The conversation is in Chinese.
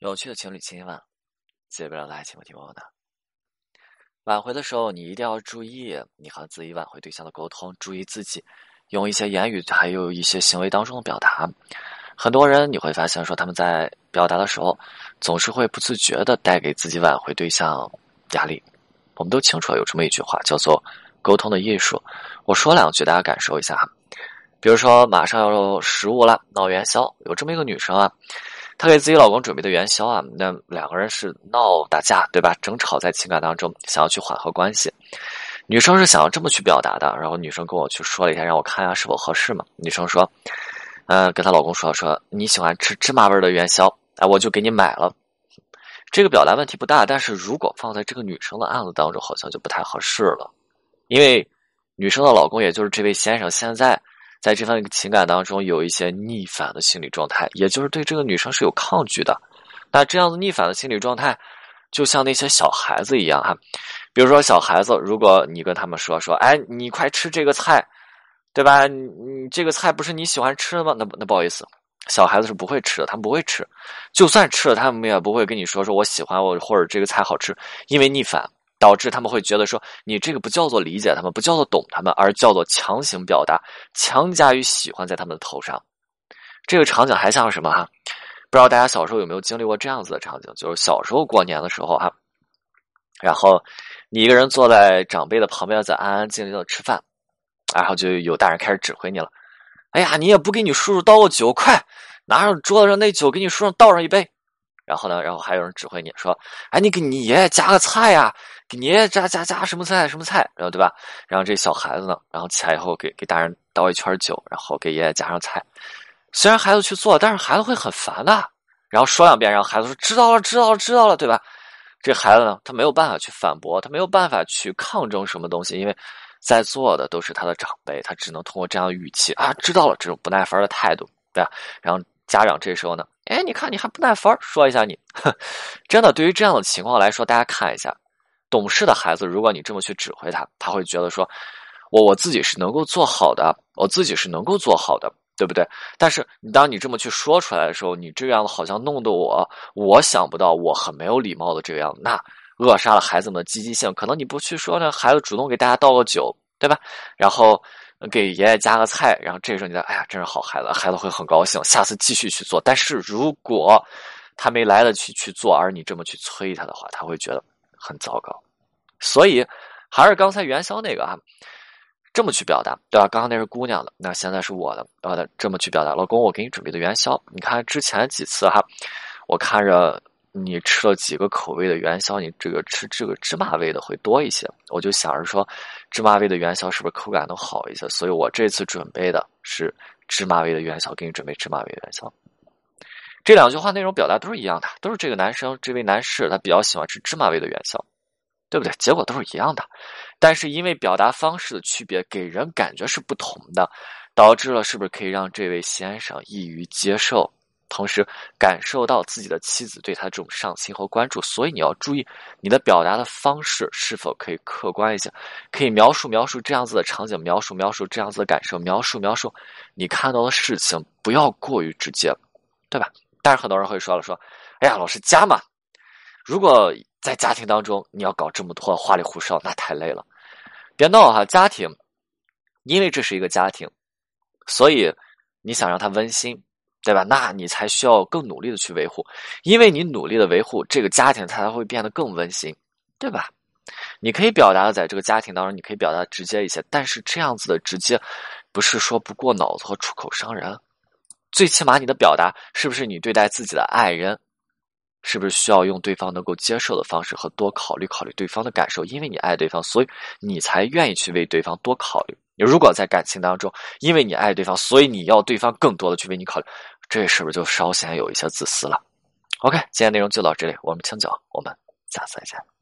有趣的情侣情晚，接不了的爱情问题问我呢。挽回的时候，你一定要注意你和自己挽回对象的沟通，注意自己用一些言语还有一些行为当中的表达。很多人你会发现，说他们在表达的时候，总是会不自觉的带给自己挽回对象压力。我们都清楚有这么一句话，叫做“沟通的艺术”。我说两句，大家感受一下哈。比如说，马上要十五了，闹元宵，有这么一个女生啊。她给自己老公准备的元宵啊，那两个人是闹打架，对吧？争吵在情感当中，想要去缓和关系。女生是想要这么去表达的，然后女生跟我去说了一下，让我看一下是否合适嘛。女生说：“嗯，跟她老公说说你喜欢吃芝麻味的元宵，哎，我就给你买了。”这个表达问题不大，但是如果放在这个女生的案子当中，好像就不太合适了，因为女生的老公也就是这位先生，现在。在这份情感当中，有一些逆反的心理状态，也就是对这个女生是有抗拒的。那这样子逆反的心理状态，就像那些小孩子一样哈。比如说小孩子，如果你跟他们说说，哎，你快吃这个菜，对吧？你这个菜不是你喜欢吃的吗？那那不好意思，小孩子是不会吃的，他们不会吃。就算吃了，他们也不会跟你说说我喜欢我或者这个菜好吃，因为逆反。导致他们会觉得说，你这个不叫做理解他们，不叫做懂他们，而叫做强行表达，强加于喜欢在他们的头上。这个场景还像什么哈？不知道大家小时候有没有经历过这样子的场景？就是小时候过年的时候哈，然后你一个人坐在长辈的旁边，在安安静静的吃饭，然后就有大人开始指挥你了。哎呀，你也不给你叔叔倒个酒，快拿上桌子上那酒，给你叔叔倒上一杯。然后呢，然后还有人指挥你说：“哎，你给你爷爷加个菜呀，给你爷爷加加加什么菜什么菜，然后对吧？然后这小孩子呢，然后起来以后给给大人倒一圈酒，然后给爷爷加上菜。虽然孩子去做，但是孩子会很烦的。然后说两遍，然后孩子说知道了，知道了，知道了，对吧？这孩子呢，他没有办法去反驳，他没有办法去抗争什么东西，因为在座的都是他的长辈，他只能通过这样的语气啊，知道了这种不耐烦的态度，对吧？然后。家长这时候呢，哎，你看你还不耐烦，说一下你，真的对于这样的情况来说，大家看一下，懂事的孩子，如果你这么去指挥他，他会觉得说，我我自己是能够做好的，我自己是能够做好的，对不对？但是你当你这么去说出来的时候，你这样好像弄得我，我想不到我很没有礼貌的这个样子，那扼杀了孩子们的积极性。可能你不去说呢，孩子主动给大家倒个酒，对吧？然后。给爷爷加个菜，然后这时候你的哎呀，真是好孩子，孩子会很高兴，下次继续去做。但是如果他没来得及去做，而你这么去催他的话，他会觉得很糟糕。所以还是刚才元宵那个啊，这么去表达，对吧？刚刚那是姑娘的，那现在是我的，呃，这么去表达。老公，我给你准备的元宵，你看之前几次哈，我看着。你吃了几个口味的元宵？你这个吃这个芝麻味的会多一些。我就想着说，芝麻味的元宵是不是口感都好一些？所以我这次准备的是芝麻味的元宵，给你准备芝麻味元宵。这两句话内容表达都是一样的，都是这个男生这位男士他比较喜欢吃芝麻味的元宵，对不对？结果都是一样的，但是因为表达方式的区别，给人感觉是不同的，导致了是不是可以让这位先生易于接受？同时感受到自己的妻子对他这种上心和关注，所以你要注意你的表达的方式是否可以客观一些，可以描述描述这样子的场景，描述描述这样子的感受，描述描述你看到的事情，不要过于直接，对吧？但是很多人会说了，说，哎呀，老师家嘛，如果在家庭当中你要搞这么多花里胡哨，那太累了。别闹哈，家庭，因为这是一个家庭，所以你想让它温馨。对吧？那你才需要更努力的去维护，因为你努力的维护这个家庭，它才会变得更温馨，对吧？你可以表达的在这个家庭当中，你可以表达直接一些，但是这样子的直接，不是说不过脑子和出口伤人。最起码你的表达是不是你对待自己的爱人，是不是需要用对方能够接受的方式和多考虑考虑对方的感受？因为你爱对方，所以你才愿意去为对方多考虑。你如果在感情当中，因为你爱对方，所以你要对方更多的去为你考虑。这是不是就稍显有一些自私了？OK，今天内容就到这里，我们清酒，我们下次再见。